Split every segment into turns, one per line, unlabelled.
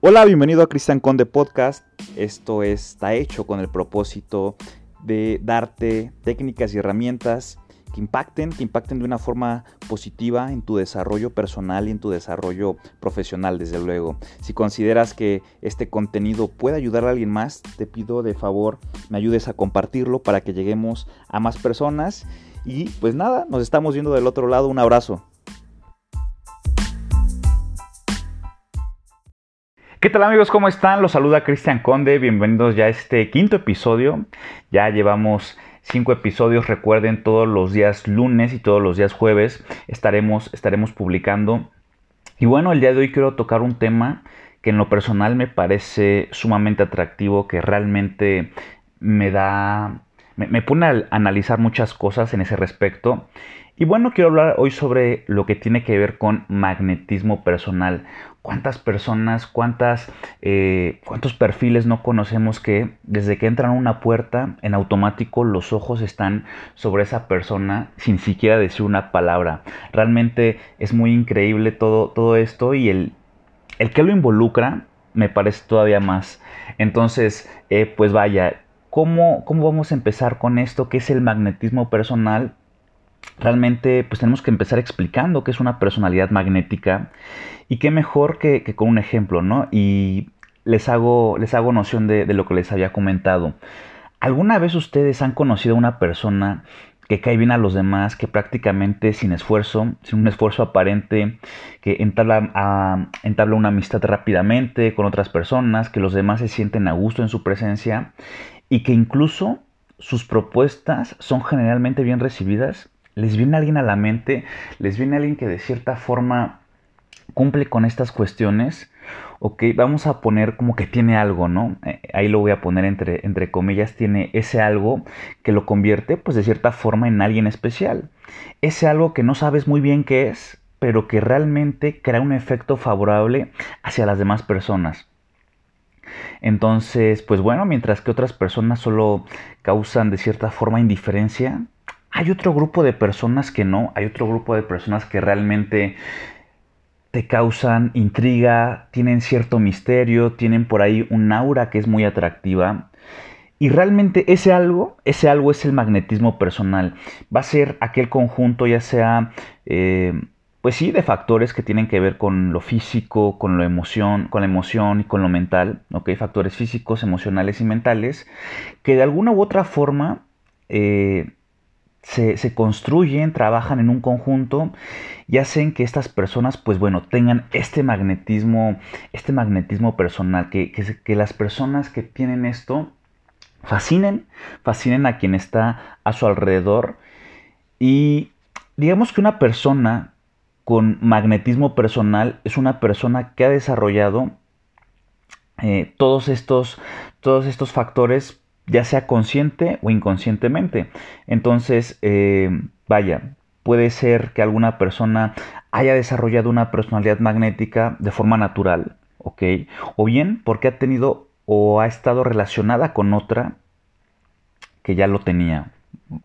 Hola, bienvenido a Cristian Conde Podcast. Esto está hecho con el propósito de darte técnicas y herramientas que impacten, que impacten de una forma positiva en tu desarrollo personal y en tu desarrollo profesional, desde luego. Si consideras que este contenido puede ayudar a alguien más, te pido de favor me ayudes a compartirlo para que lleguemos a más personas. Y pues nada, nos estamos viendo del otro lado. Un abrazo. ¿Qué tal amigos? ¿Cómo están? Los saluda Cristian Conde. Bienvenidos ya a este quinto episodio. Ya llevamos cinco episodios. Recuerden, todos los días lunes y todos los días jueves estaremos, estaremos publicando. Y bueno, el día de hoy quiero tocar un tema que en lo personal me parece sumamente atractivo, que realmente me da, me, me pone a analizar muchas cosas en ese respecto. Y bueno, quiero hablar hoy sobre lo que tiene que ver con magnetismo personal. ¿Cuántas personas, cuántas, eh, cuántos perfiles no conocemos que desde que entran a una puerta, en automático los ojos están sobre esa persona sin siquiera decir una palabra? Realmente es muy increíble todo, todo esto y el, el que lo involucra me parece todavía más. Entonces, eh, pues vaya, ¿cómo, ¿cómo vamos a empezar con esto? ¿Qué es el magnetismo personal? Realmente pues tenemos que empezar explicando qué es una personalidad magnética y qué mejor que, con un ejemplo, ¿no? Y les hago, les hago noción de, lo que les había comentado. ¿Alguna vez ustedes han conocido a una persona que cae bien a los demás, que prácticamente sin esfuerzo, sin un esfuerzo aparente, que entabla, a, entabla una amistad rápidamente con otras personas, que los demás se sienten a gusto en su presencia y que incluso sus propuestas son generalmente bien recibidas? Les viene alguien a la mente, les viene alguien que de cierta forma cumple con estas cuestiones, ok, vamos a poner como que tiene algo, ¿no? Eh, ahí lo voy a poner entre, entre comillas, tiene ese algo que lo convierte pues de cierta forma en alguien especial. Ese algo que no sabes muy bien qué es, pero que realmente crea un efecto favorable hacia las demás personas. Entonces, pues bueno, mientras que otras personas solo causan de cierta forma indiferencia, hay otro grupo de personas que no, hay otro grupo de personas que realmente te causan intriga, tienen cierto misterio, tienen por ahí un aura que es muy atractiva. Y realmente ese algo, ese algo es el magnetismo personal. Va a ser aquel conjunto, ya sea, eh, pues sí, de factores que tienen que ver con lo físico, con lo emoción, con la emoción y con lo mental, ¿ok? Factores físicos, emocionales y mentales, que de alguna u otra forma eh, se, construyen, trabajan en un conjunto y hacen que estas personas, pues bueno, tengan este magnetismo, este magnetismo personal, que, que, las personas que tienen esto fascinen, fascinen a quien está a su alrededor. Y digamos que una persona con magnetismo personal es una persona que ha desarrollado eh, todos, estos, todos estos factores ya sea consciente o inconscientemente. Entonces, eh, vaya, puede ser que alguna persona haya desarrollado una personalidad magnética de forma natural, ¿ok? O bien porque ha tenido o ha estado relacionada con otra que ya lo tenía.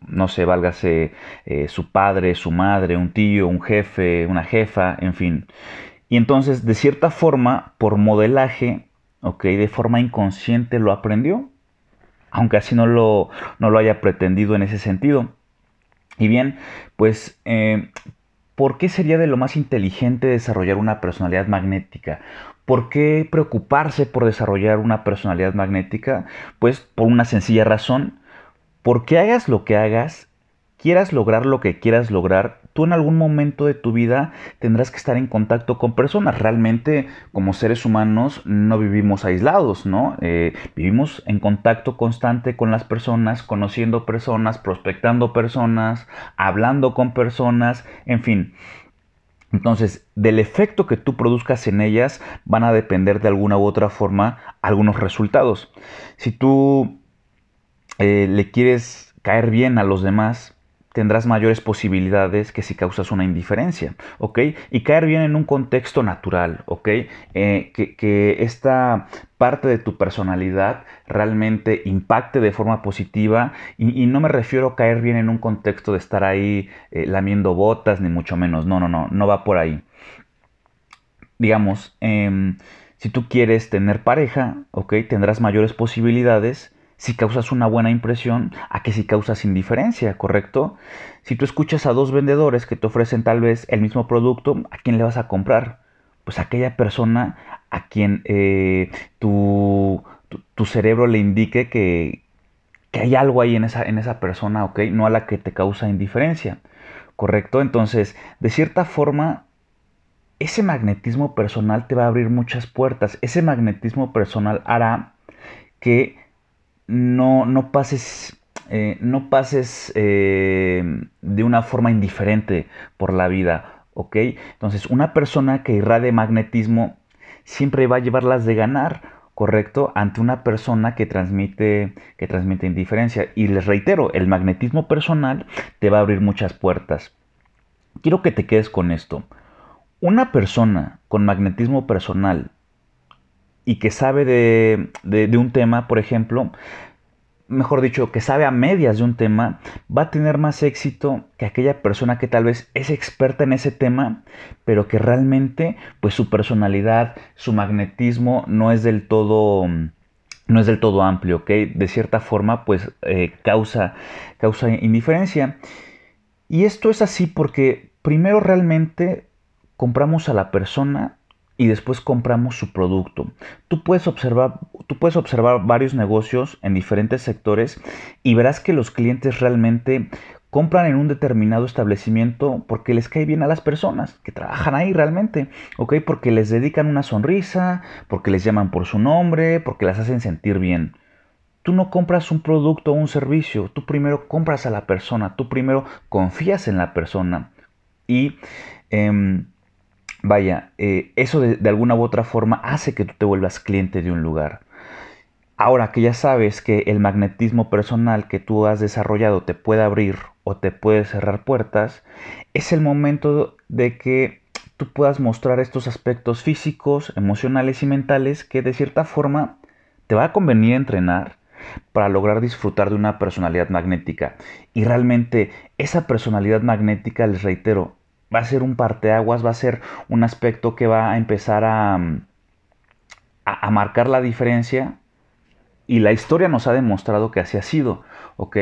No sé, válgase eh, su padre, su madre, un tío, un jefe, una jefa, en fin. Y entonces, de cierta forma, por modelaje, ¿ok? De forma inconsciente lo aprendió aunque así no lo, no lo haya pretendido en ese sentido. Y bien, pues, eh, ¿por qué sería de lo más inteligente desarrollar una personalidad magnética? ¿Por qué preocuparse por desarrollar una personalidad magnética? Pues por una sencilla razón, porque hagas lo que hagas, quieras lograr lo que quieras lograr, tú en algún momento de tu vida tendrás que estar en contacto con personas. Realmente como seres humanos no vivimos aislados, ¿no? Eh, vivimos en contacto constante con las personas, conociendo personas, prospectando personas, hablando con personas, en fin. Entonces, del efecto que tú produzcas en ellas van a depender de alguna u otra forma algunos resultados. Si tú eh, le quieres caer bien a los demás, tendrás mayores posibilidades que si causas una indiferencia, ¿ok? Y caer bien en un contexto natural, ¿ok? Eh, que, esta parte de tu personalidad realmente impacte de forma positiva y, no me refiero a caer bien en un contexto de estar ahí eh, lamiendo botas, ni mucho menos, no, no, no, no va por ahí. Digamos, em, Si tú quieres tener pareja, ok, tendrás mayores posibilidades si causas una buena impresión a que si causas indiferencia, ¿correcto? Si tú escuchas a dos vendedores que te ofrecen tal vez el mismo producto, ¿a quién le vas a comprar? Pues a aquella persona a quien eh, tu, cerebro le indique que, que, hay algo ahí en esa, en esa persona, ¿ok? No a la que te causa indiferencia, ¿correcto? Entonces, de cierta forma, ese magnetismo personal te va a abrir muchas puertas. Ese magnetismo personal hará que no, no pases, eh, no pases eh, de una forma indiferente por la vida, ¿ok? Entonces, una persona que irradie magnetismo siempre va a llevarlas de ganar, ¿correcto? Ante una persona que transmite, que transmite indiferencia. Y les reitero, el magnetismo personal te va a abrir muchas puertas. Quiero que te quedes con esto. Una persona con magnetismo personal y que sabe de, un tema, por ejemplo, mejor dicho, que sabe a medias de un tema, va a tener más éxito que aquella persona que tal vez es experta en ese tema, pero que realmente, pues su personalidad, su magnetismo no es del todo, no es del todo amplio, ¿ok? De cierta forma, pues eh, causa, causa indiferencia. Y esto es así porque primero realmente compramos a la persona y después compramos su producto. Tú puedes observar, tú puedes observar varios negocios en diferentes sectores y verás que los clientes realmente compran en un determinado establecimiento porque les cae bien a las personas que trabajan ahí realmente, ¿ok? Porque les dedican una sonrisa, porque les llaman por su nombre, porque las hacen sentir bien. Tú no compras un producto o un servicio, tú primero compras a la persona, tú primero confías en la persona y em, Vaya, eh, eso de, alguna u otra forma hace que tú te vuelvas cliente de un lugar. Ahora que ya sabes que el magnetismo personal que tú has desarrollado te puede abrir o te puede cerrar puertas, es el momento de que tú puedas mostrar estos aspectos físicos, emocionales y mentales que de cierta forma te va a convenir entrenar para lograr disfrutar de una personalidad magnética. Y realmente esa personalidad magnética, les reitero, va a ser un parteaguas, va a ser un aspecto que va a empezar a, a, marcar la diferencia y la historia nos ha demostrado que así ha sido, ¿ok?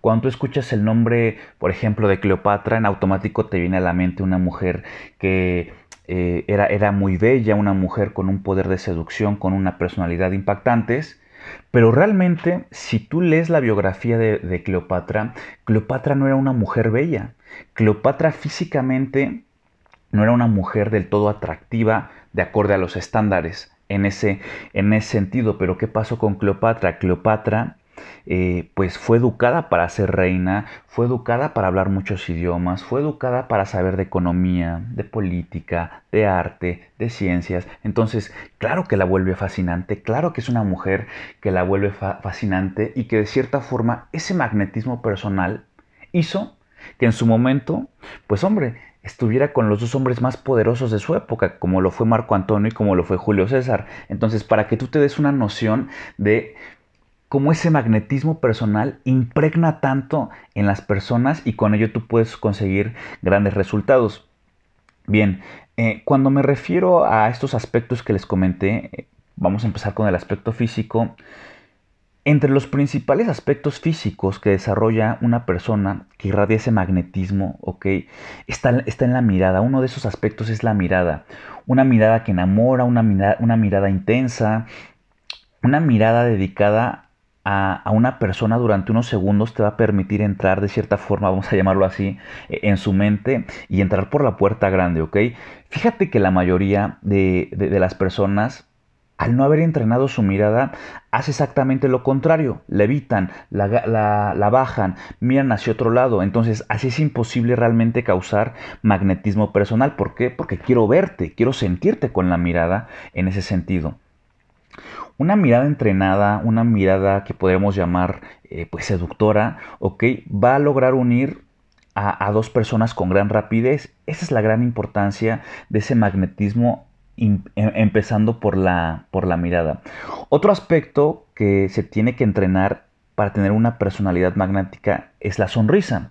Cuando tú escuchas el nombre, por ejemplo, de Cleopatra, en automático te viene a la mente una mujer que eh, era, era, muy bella, una mujer con un poder de seducción, con una personalidad impactantes, pero realmente, si tú lees la biografía de, Cleopatra, Cleopatra no era una mujer bella. Cleopatra físicamente no era una mujer del todo atractiva de acorde a los estándares en ese, en ese sentido. Pero ¿qué pasó con Cleopatra? Cleopatra eh, pues fue educada para ser reina, fue educada para hablar muchos idiomas, fue educada para saber de economía, de política, de arte, de ciencias. Entonces, claro que la vuelve fascinante, claro que es una mujer que la vuelve fascinante y que de cierta forma ese magnetismo personal hizo que en su momento, pues hombre, estuviera con los dos hombres más poderosos de su época, como lo fue Marco Antonio y como lo fue Julio César. Entonces, para que tú te des una noción de cómo ese magnetismo personal impregna tanto en las personas y con ello tú puedes conseguir grandes resultados. Bien, eh, cuando me refiero a estos aspectos que les comenté, eh, vamos a empezar con el aspecto físico. Entre los principales aspectos físicos que desarrolla una persona que irradia ese magnetismo, ¿ok? Está, está en la mirada. Uno de esos aspectos es la mirada. Una mirada que enamora, una mirada, una mirada intensa, una mirada dedicada a, una persona durante unos segundos te va a permitir entrar de cierta forma, vamos a llamarlo así, e, en su mente y entrar por la puerta grande, ¿ok? Fíjate que la mayoría de, las personas al no haber entrenado su mirada, hace exactamente lo contrario. La evitan, la, la, bajan, miran hacia otro lado. Entonces, así es imposible realmente causar magnetismo personal. ¿Por qué? Porque quiero verte, quiero sentirte con la mirada en ese sentido. Una mirada entrenada, una mirada que podemos llamar eh, pues seductora, ¿ok? Va a lograr unir a, dos personas con gran rapidez. Esa es la gran importancia de ese magnetismo em, empezando por la, por la mirada. Otro aspecto que se tiene que entrenar para tener una personalidad magnética es la sonrisa.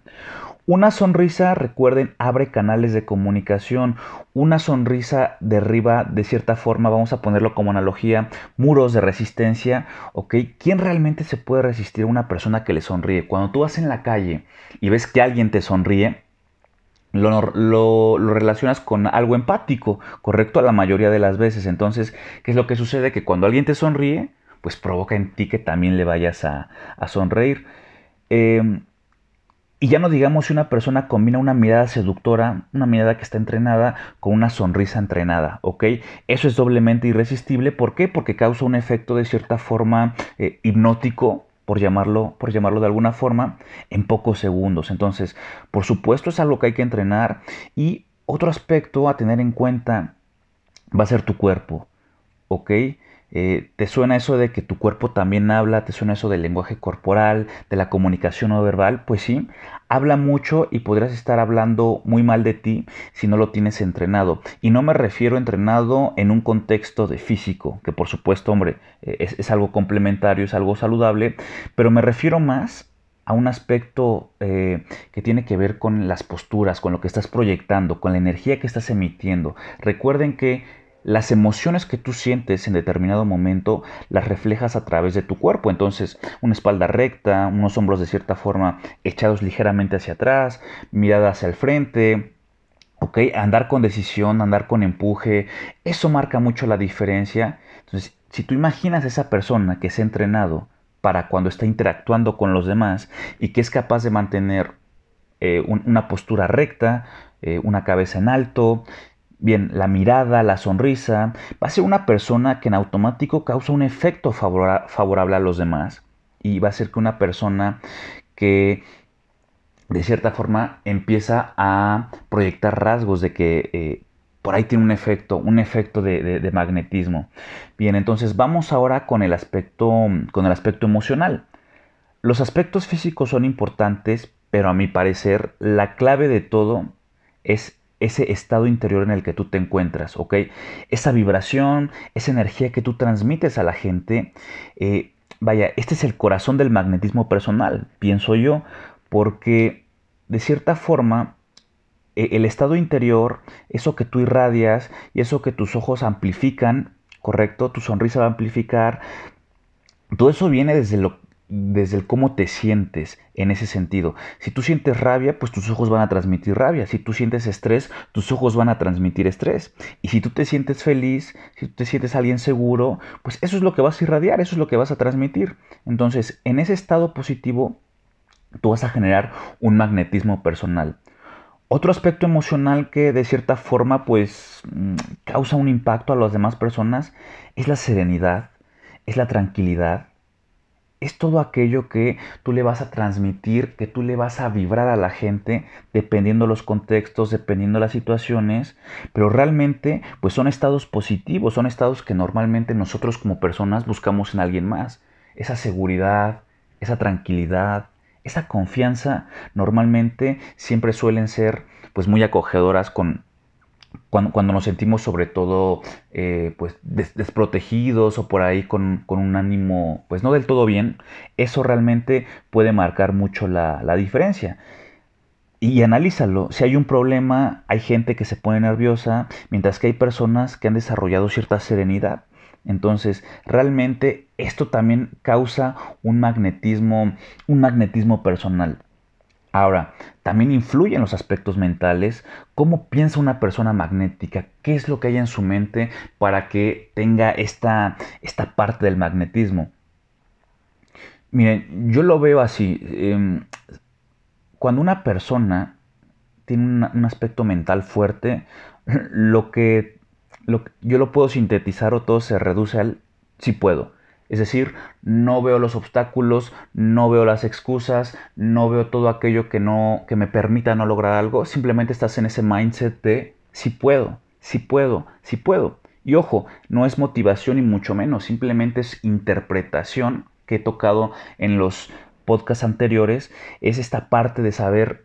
Una sonrisa, recuerden, abre canales de comunicación. Una sonrisa derriba, de cierta forma, vamos a ponerlo como analogía, muros de resistencia. ¿Ok? ¿Quién realmente se puede resistir a una persona que le sonríe? Cuando tú vas en la calle y ves que alguien te sonríe, lo, relacionas con algo empático, correcto, a la mayoría de las veces. Entonces, ¿qué es lo que sucede? Que cuando alguien te sonríe, pues provoca en ti que también le vayas a, a sonreír. Eh, y ya no digamos si una persona combina una mirada seductora, una mirada que está entrenada, con una sonrisa entrenada, ¿ok? Eso es doblemente irresistible. ¿Por qué? Porque causa un efecto de cierta forma eh, hipnótico, por llamarlo, por llamarlo de alguna forma, en pocos segundos. Entonces, por supuesto es algo que hay que entrenar. Y otro aspecto a tener en cuenta va a ser tu cuerpo, ¿ok? Eh, ¿Te suena eso de que tu cuerpo también habla? ¿Te suena eso del lenguaje corporal, de la comunicación no verbal? Pues sí, habla mucho y podrías estar hablando muy mal de ti si no lo tienes entrenado. Y no me refiero entrenado en un contexto de físico, que por supuesto, hombre, eh, es, algo complementario, es algo saludable, pero me refiero más a un aspecto eh, que tiene que ver con las posturas, con lo que estás proyectando, con la energía que estás emitiendo. Recuerden que las emociones que tú sientes en determinado momento las reflejas a través de tu cuerpo. Entonces, una espalda recta, unos hombros de cierta forma echados ligeramente hacia atrás, mirada hacia el frente, ¿ok? Andar con decisión, andar con empuje, eso marca mucho la diferencia. Entonces, si tú imaginas a esa persona que se ha entrenado para cuando está interactuando con los demás y que es capaz de mantener eh, una postura recta, eh, una cabeza en alto, Bien, la mirada, la sonrisa, va a ser una persona que en automático causa un efecto favorable a los demás. Y va a ser que una persona que de cierta forma empieza a proyectar rasgos de que eh, por ahí tiene un efecto, un efecto de, de, magnetismo. Bien, entonces vamos ahora con el aspecto, con el aspecto emocional. Los aspectos físicos son importantes, pero a mi parecer la clave de todo es ese estado interior en el que tú te encuentras, ¿ok? Esa vibración, esa energía que tú transmites a la gente, eh, vaya, este es el corazón del magnetismo personal, pienso yo, porque de cierta forma e, el estado interior, eso que tú irradias y eso que tus ojos amplifican, ¿correcto? Tu sonrisa va a amplificar, todo eso viene desde lo, desde el cómo te sientes en ese sentido. Si tú sientes rabia, pues tus ojos van a transmitir rabia. Si tú sientes estrés, tus ojos van a transmitir estrés. Y si tú te sientes feliz, si tú te sientes alguien seguro, pues eso es lo que vas a irradiar, eso es lo que vas a transmitir. Entonces, en ese estado positivo, tú vas a generar un magnetismo personal. Otro aspecto emocional que de cierta forma pues mm, causa un impacto a las demás personas es la serenidad, es la tranquilidad, es todo aquello que tú le vas a transmitir, que tú le vas a vibrar a la gente, dependiendo los contextos, dependiendo las situaciones, pero realmente pues son estados positivos, son estados que normalmente nosotros como personas buscamos en alguien más. Esa seguridad, esa tranquilidad, esa confianza normalmente siempre suelen ser pues muy acogedoras con, cuando, nos sentimos sobre todo eh, pues desprotegidos o por ahí con, un ánimo pues no del todo bien, eso realmente puede marcar mucho la, diferencia. Y analízalo, si hay un problema, hay gente que se pone nerviosa, mientras que hay personas que han desarrollado cierta serenidad. Entonces, realmente esto también causa un magnetismo, un magnetismo personal. Ahora, también influye en los aspectos mentales, cómo piensa una persona magnética, qué es lo que hay en su mente para que tenga esta, esta parte del magnetismo. Miren, yo lo veo así. Em, cuando una persona tiene un aspecto mental fuerte, lo que yo lo puedo sintetizar o todo se reduce al si puedo. Es decir, no veo los obstáculos, no veo las excusas, no veo todo aquello que no que me permita no lograr algo, simplemente estás en ese mindset de si puedo, si puedo, si puedo. Y ojo, no es motivación y mucho menos, simplemente es interpretación que he tocado en los podcasts anteriores, es esta parte de saber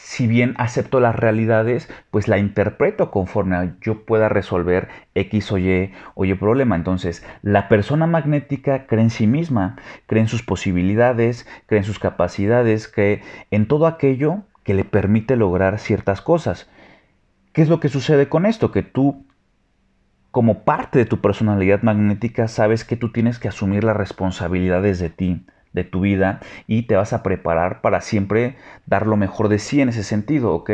si bien acepto las realidades, pues la interpreto conforme yo pueda resolver X o Y o Y problema. Entonces, la persona magnética cree en sí misma, cree en sus posibilidades, cree en sus capacidades, cree en todo aquello que le permite lograr ciertas cosas. ¿Qué es lo que sucede con esto? Que tú, como parte de tu personalidad magnética, sabes que tú tienes que asumir las responsabilidades de ti de tu vida y te vas a preparar para siempre dar lo mejor de sí en ese sentido, ¿ok?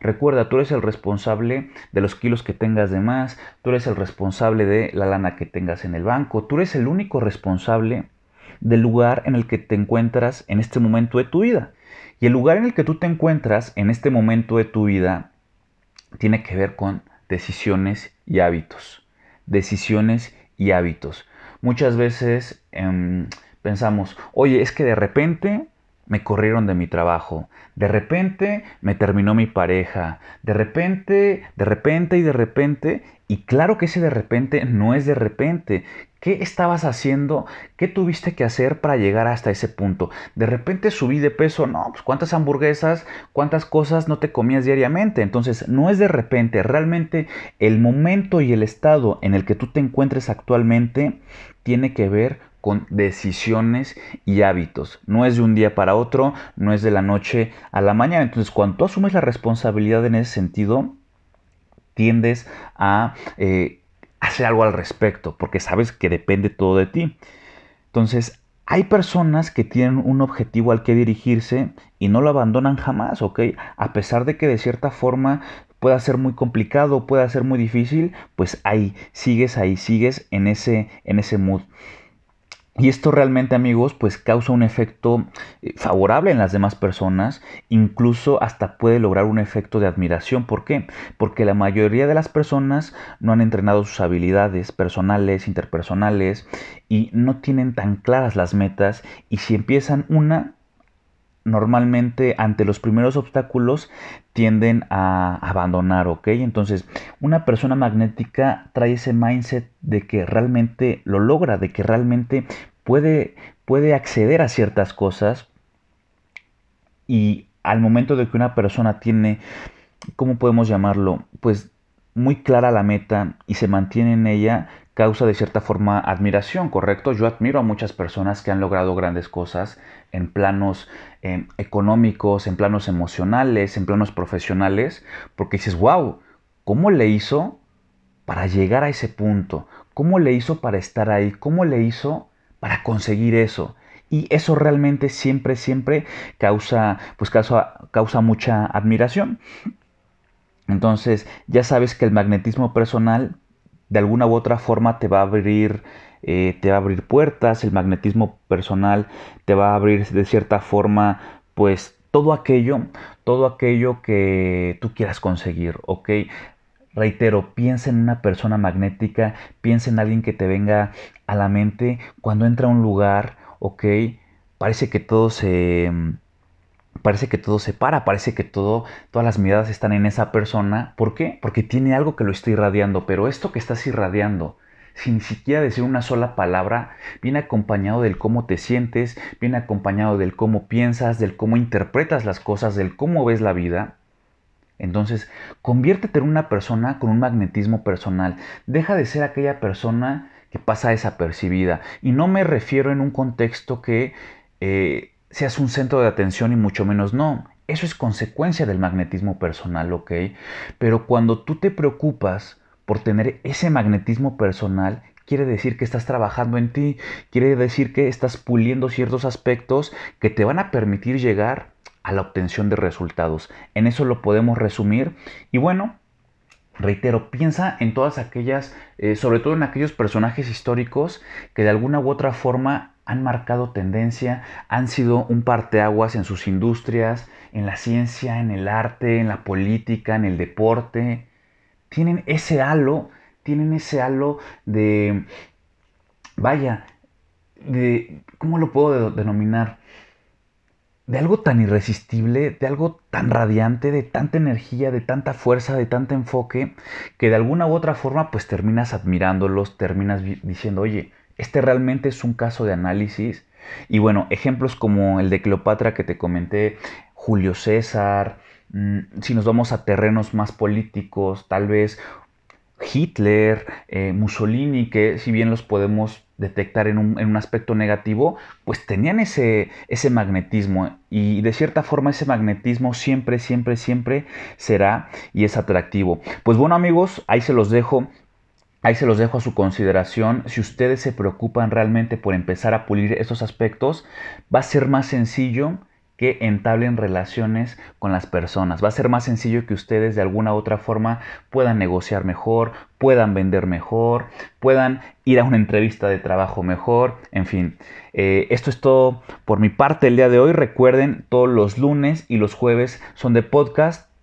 Recuerda, tú eres el responsable de los kilos que tengas de más, tú eres el responsable de la lana que tengas en el banco, tú eres el único responsable del lugar en el que te encuentras en este momento de tu vida. Y el lugar en el que tú te encuentras en este momento de tu vida tiene que ver con decisiones y hábitos. Decisiones y hábitos. Muchas veces... Em, pensamos, oye, es que de repente me corrieron de mi trabajo, de repente me terminó mi pareja, de repente, de repente y de repente, y claro que ese de repente no es de repente. ¿Qué estabas haciendo? ¿Qué tuviste que hacer para llegar hasta ese punto? De repente subí de peso, no, pues cuántas hamburguesas, cuántas cosas no te comías diariamente. Entonces, no es de repente, realmente el momento y el estado en el que tú te encuentres actualmente tiene que ver con decisiones y hábitos. No es de un día para otro, no es de la noche a la mañana. Entonces, cuando tú asumes la responsabilidad en ese sentido, tiendes a eh, hacer algo al respecto, porque sabes que depende todo de ti. Entonces, hay personas que tienen un objetivo al que dirigirse y no lo abandonan jamás, ¿ok? A pesar de que de cierta forma pueda ser muy complicado, pueda ser muy difícil, pues ahí sigues, ahí sigues en ese, en ese mood. Y esto realmente amigos pues causa un efecto eh, favorable en las demás personas, incluso hasta puede lograr un efecto de admiración. ¿Por qué? Porque la mayoría de las personas no han entrenado sus habilidades personales, interpersonales y no tienen tan claras las metas y si empiezan una normalmente ante los primeros obstáculos tienden a abandonar, ¿ok? Entonces, una persona magnética trae ese mindset de que realmente lo logra, de que realmente puede, puede acceder a ciertas cosas y al momento de que una persona tiene, ¿cómo podemos llamarlo? Pues muy clara la meta y se mantiene en ella, causa de cierta forma admiración, ¿correcto? Yo admiro a muchas personas que han logrado grandes cosas en planos em, económicos, en planos emocionales, en planos profesionales, porque dices, wow, ¿cómo le hizo para llegar a ese punto? ¿Cómo le hizo para estar ahí? ¿Cómo le hizo para conseguir eso? Y eso realmente siempre, siempre causa, pues causa, causa mucha admiración. Entonces, ya sabes que el magnetismo personal de alguna u otra forma te va a abrir eh, te va a abrir puertas, el magnetismo personal te va a abrir de cierta forma, pues todo aquello, todo aquello que tú quieras conseguir, ¿ok? Reitero, piensa en una persona magnética, piensa en alguien que te venga a la mente cuando entra a un lugar, ¿ok? Parece que todo se... Parece que todo se para, parece que todo, todas las miradas están en esa persona. ¿Por qué? Porque tiene algo que lo está irradiando, pero esto que estás irradiando, sin siquiera decir una sola palabra, viene acompañado del cómo te sientes, viene acompañado del cómo piensas, del cómo interpretas las cosas, del cómo ves la vida. Entonces, conviértete en una persona con un magnetismo personal. Deja de ser aquella persona que pasa desapercibida. Y no me refiero en un contexto que eh, seas un centro de atención y mucho menos no. Eso es consecuencia del magnetismo personal, ¿ok? Pero cuando tú te preocupas por tener ese magnetismo personal, quiere decir que estás trabajando en ti, quiere decir que estás puliendo ciertos aspectos que te van a permitir llegar a la obtención de resultados. En eso lo podemos resumir. Y bueno, reitero, piensa en todas aquellas, eh, sobre todo en aquellos personajes históricos que de alguna u otra forma han marcado tendencia, han sido un parteaguas en sus industrias, en la ciencia, en el arte, en la política, en el deporte, tienen ese halo, tienen ese halo de, vaya, de, ¿cómo lo puedo denominar? De algo tan irresistible, de algo tan radiante, de tanta energía, de tanta fuerza, de tanto enfoque, que de alguna u otra forma pues terminas admirándolos, terminas diciendo, oye, este realmente es un caso de análisis. Y bueno, ejemplos como el de Cleopatra que te comenté, Julio César, mm, si nos vamos a terrenos más políticos, tal vez Hitler, eh, Mussolini, que si bien los podemos detectar en un, aspecto negativo, pues tenían ese, ese magnetismo y de cierta forma ese magnetismo siempre, siempre, siempre será y es atractivo. Pues bueno amigos, ahí se los dejo. Ahí se los dejo a su consideración. Si ustedes se preocupan realmente por empezar a pulir esos aspectos, va a ser más sencillo que entablen relaciones con las personas. Va a ser más sencillo que ustedes de alguna u otra forma puedan negociar mejor, puedan vender mejor, puedan ir a una entrevista de trabajo mejor, en fin. Eh, esto es todo por mi parte el día de hoy. Recuerden, todos los lunes y los jueves son de podcast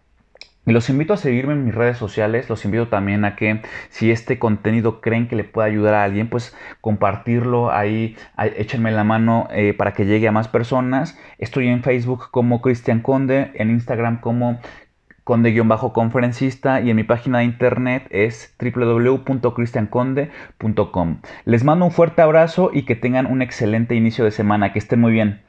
los invito a seguirme en mis redes sociales, los invito también a que si este contenido creen que le puede ayudar a alguien, pues compartirlo ahí, échenme la mano eh, para que llegue a más personas. Estoy en Facebook como Cristian Conde, en Instagram como conde-conferencista y en mi página de internet es www.cristianconde.com. Les mando un fuerte abrazo y que tengan un excelente inicio de semana, que estén muy bien.